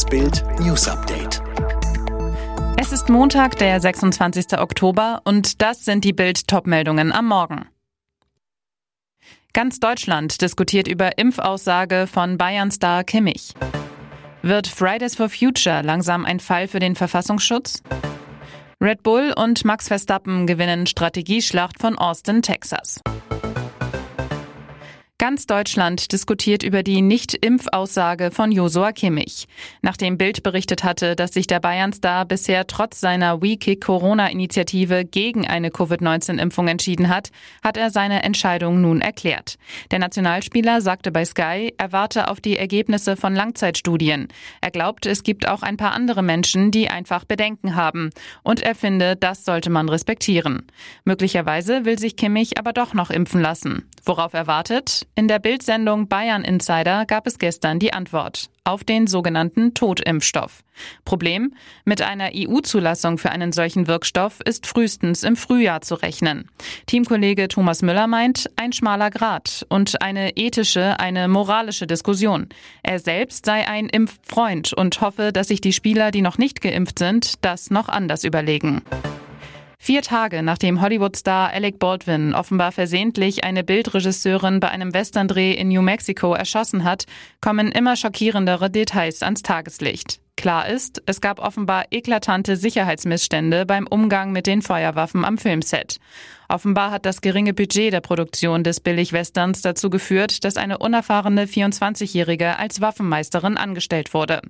Das Bild News Update. Es ist Montag, der 26. Oktober und das sind die Bild Topmeldungen am Morgen. Ganz Deutschland diskutiert über Impfaussage von Bayern-Star Kimmich. Wird Fridays for Future langsam ein Fall für den Verfassungsschutz? Red Bull und Max Verstappen gewinnen Strategieschlacht von Austin, Texas. Ganz Deutschland diskutiert über die Nicht-Impfaussage von Josua Kimmich. Nachdem Bild berichtet hatte, dass sich der Bayern-Star bisher trotz seiner WeKick-Corona-Initiative gegen eine Covid-19-Impfung entschieden hat, hat er seine Entscheidung nun erklärt. Der Nationalspieler sagte bei Sky, er warte auf die Ergebnisse von Langzeitstudien. Er glaubt, es gibt auch ein paar andere Menschen, die einfach Bedenken haben. Und er finde, das sollte man respektieren. Möglicherweise will sich Kimmich aber doch noch impfen lassen. Worauf er wartet? In der Bildsendung Bayern Insider gab es gestern die Antwort auf den sogenannten Totimpfstoff. Problem? Mit einer EU-Zulassung für einen solchen Wirkstoff ist frühestens im Frühjahr zu rechnen. Teamkollege Thomas Müller meint, ein schmaler Grad und eine ethische, eine moralische Diskussion. Er selbst sei ein Impffreund und hoffe, dass sich die Spieler, die noch nicht geimpft sind, das noch anders überlegen. Vier Tage nachdem Hollywood-Star Alec Baldwin offenbar versehentlich eine Bildregisseurin bei einem Westerndreh in New Mexico erschossen hat, kommen immer schockierendere Details ans Tageslicht. Klar ist, es gab offenbar eklatante Sicherheitsmissstände beim Umgang mit den Feuerwaffen am Filmset. Offenbar hat das geringe Budget der Produktion des Billigwesterns dazu geführt, dass eine unerfahrene 24-Jährige als Waffenmeisterin angestellt wurde.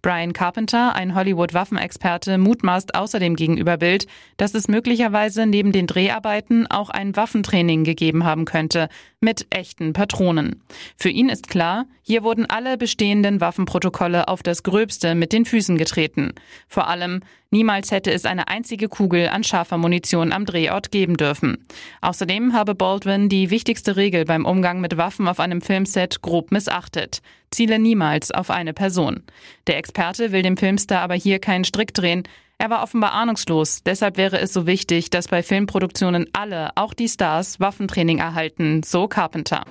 Brian Carpenter, ein Hollywood-Waffenexperte, mutmaßt außerdem gegenüber Bild, dass es möglicherweise neben den Dreharbeiten auch ein Waffentraining gegeben haben könnte, mit echten Patronen. Für ihn ist klar, hier wurden alle bestehenden Waffenprotokolle auf das Gröbste mit den Füßen getreten. Vor allem, niemals hätte es eine einzige Kugel an scharfer Munition am Drehort geben dürfen. Außerdem habe Baldwin die wichtigste Regel beim Umgang mit Waffen auf einem Filmset grob missachtet. Ziele niemals auf eine Person. Der Experte will dem Filmstar aber hier keinen Strick drehen. Er war offenbar ahnungslos. Deshalb wäre es so wichtig, dass bei Filmproduktionen alle, auch die Stars, Waffentraining erhalten, so Carpenter.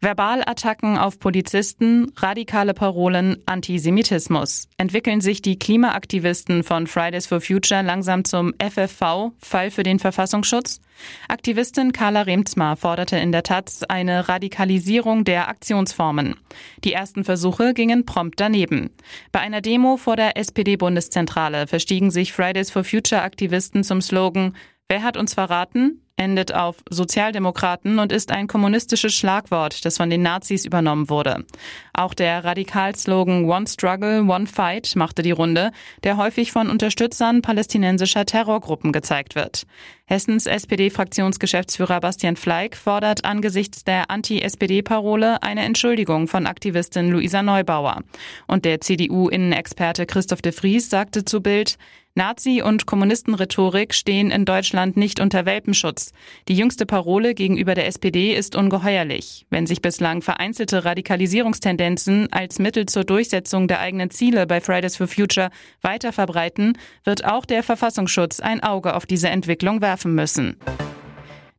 Verbalattacken auf Polizisten, radikale Parolen, Antisemitismus. Entwickeln sich die Klimaaktivisten von Fridays for Future langsam zum FFV, Fall für den Verfassungsschutz? Aktivistin Carla Remzma forderte in der Taz eine Radikalisierung der Aktionsformen. Die ersten Versuche gingen prompt daneben. Bei einer Demo vor der SPD-Bundeszentrale verstiegen sich Fridays for Future Aktivisten zum Slogan Wer hat uns verraten? Endet auf Sozialdemokraten und ist ein kommunistisches Schlagwort, das von den Nazis übernommen wurde. Auch der Radikalslogan One Struggle, One Fight machte die Runde, der häufig von Unterstützern palästinensischer Terrorgruppen gezeigt wird. Hessens SPD-Fraktionsgeschäftsführer Bastian Fleig fordert angesichts der Anti-SPD-Parole eine Entschuldigung von Aktivistin Luisa Neubauer. Und der CDU-Innenexperte Christoph de Vries sagte zu Bild, Nazi- und Kommunistenrhetorik stehen in Deutschland nicht unter Welpenschutz. Die jüngste Parole gegenüber der SPD ist ungeheuerlich. Wenn sich bislang vereinzelte Radikalisierungstendenzen als Mittel zur Durchsetzung der eigenen Ziele bei Fridays for Future weiter verbreiten, wird auch der Verfassungsschutz ein Auge auf diese Entwicklung werfen müssen.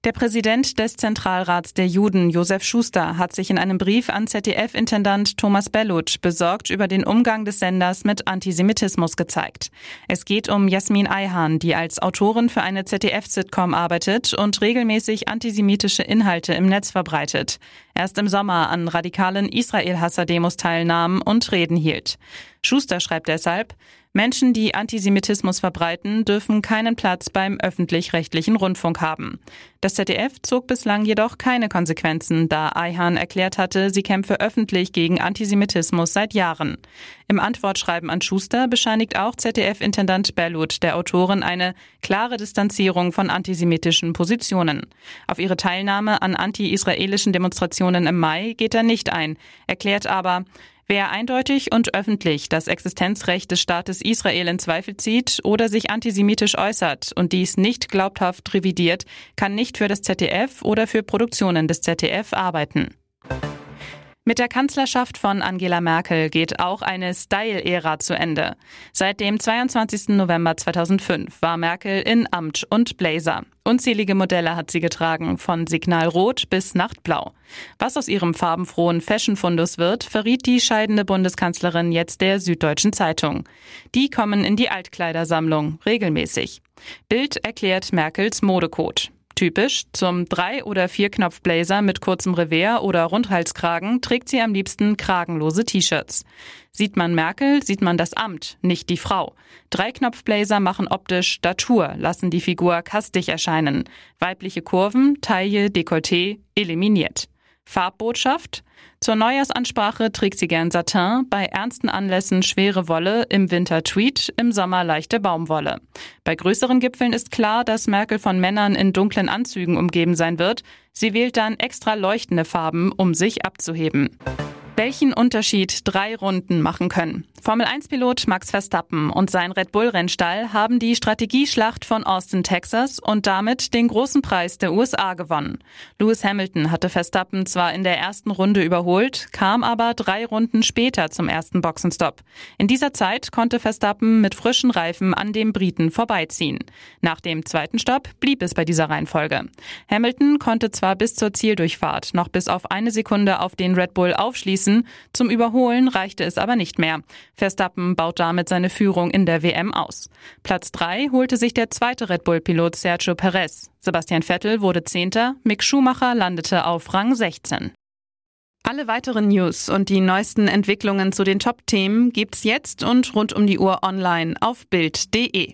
Der Präsident des Zentralrats der Juden, Josef Schuster, hat sich in einem Brief an ZDF-Intendant Thomas Belluc besorgt über den Umgang des Senders mit Antisemitismus gezeigt. Es geht um Jasmin Eihan, die als Autorin für eine ZDF-Sitcom arbeitet und regelmäßig antisemitische Inhalte im Netz verbreitet. Erst im Sommer an radikalen Israel-Hasser-Demos teilnahm und Reden hielt. Schuster schreibt deshalb, Menschen, die Antisemitismus verbreiten, dürfen keinen Platz beim öffentlich-rechtlichen Rundfunk haben. Das ZDF zog bislang jedoch keine Konsequenzen, da Eihan erklärt hatte, sie kämpfe öffentlich gegen Antisemitismus seit Jahren. Im Antwortschreiben an Schuster bescheinigt auch ZDF-Intendant Berlut der Autorin eine klare Distanzierung von antisemitischen Positionen. Auf ihre Teilnahme an anti-israelischen Demonstrationen im Mai geht er nicht ein, erklärt aber, Wer eindeutig und öffentlich das Existenzrecht des Staates Israel in Zweifel zieht oder sich antisemitisch äußert und dies nicht glaubhaft revidiert, kann nicht für das ZDF oder für Produktionen des ZDF arbeiten. Mit der Kanzlerschaft von Angela Merkel geht auch eine Style-Ära zu Ende. Seit dem 22. November 2005 war Merkel in Amt und Blazer. Unzählige Modelle hat sie getragen, von Signalrot bis Nachtblau. Was aus ihrem farbenfrohen Fashion-Fundus wird, verriet die scheidende Bundeskanzlerin jetzt der Süddeutschen Zeitung. Die kommen in die Altkleidersammlung regelmäßig. Bild erklärt Merkels Modecode. Typisch, zum Drei- oder Vierknopf-Blazer mit kurzem Revers oder Rundhalskragen trägt sie am liebsten kragenlose T-Shirts. Sieht man Merkel, sieht man das Amt, nicht die Frau. Dreiknopf-Blazer machen optisch Statur, lassen die Figur kastig erscheinen. Weibliche Kurven, Taille, Dekolleté eliminiert. Farbbotschaft? Zur Neujahrsansprache trägt sie gern Satin, bei ernsten Anlässen schwere Wolle, im Winter Tweed, im Sommer leichte Baumwolle. Bei größeren Gipfeln ist klar, dass Merkel von Männern in dunklen Anzügen umgeben sein wird. Sie wählt dann extra leuchtende Farben, um sich abzuheben welchen Unterschied drei Runden machen können. Formel-1-Pilot Max Verstappen und sein Red Bull-Rennstall haben die Strategieschlacht von Austin, Texas und damit den großen Preis der USA gewonnen. Lewis Hamilton hatte Verstappen zwar in der ersten Runde überholt, kam aber drei Runden später zum ersten Boxenstopp. In dieser Zeit konnte Verstappen mit frischen Reifen an dem Briten vorbeiziehen. Nach dem zweiten Stopp blieb es bei dieser Reihenfolge. Hamilton konnte zwar bis zur Zieldurchfahrt noch bis auf eine Sekunde auf den Red Bull aufschließen, schießen. Zum Überholen reichte es aber nicht mehr. Verstappen baut damit seine Führung in der WM aus. Platz 3 holte sich der zweite Red Bull-Pilot Sergio Perez. Sebastian Vettel wurde Zehnter, Mick Schumacher landete auf Rang 16. Alle weiteren News und die neuesten Entwicklungen zu den Top-Themen gibt's jetzt und rund um die Uhr online auf Bild.de.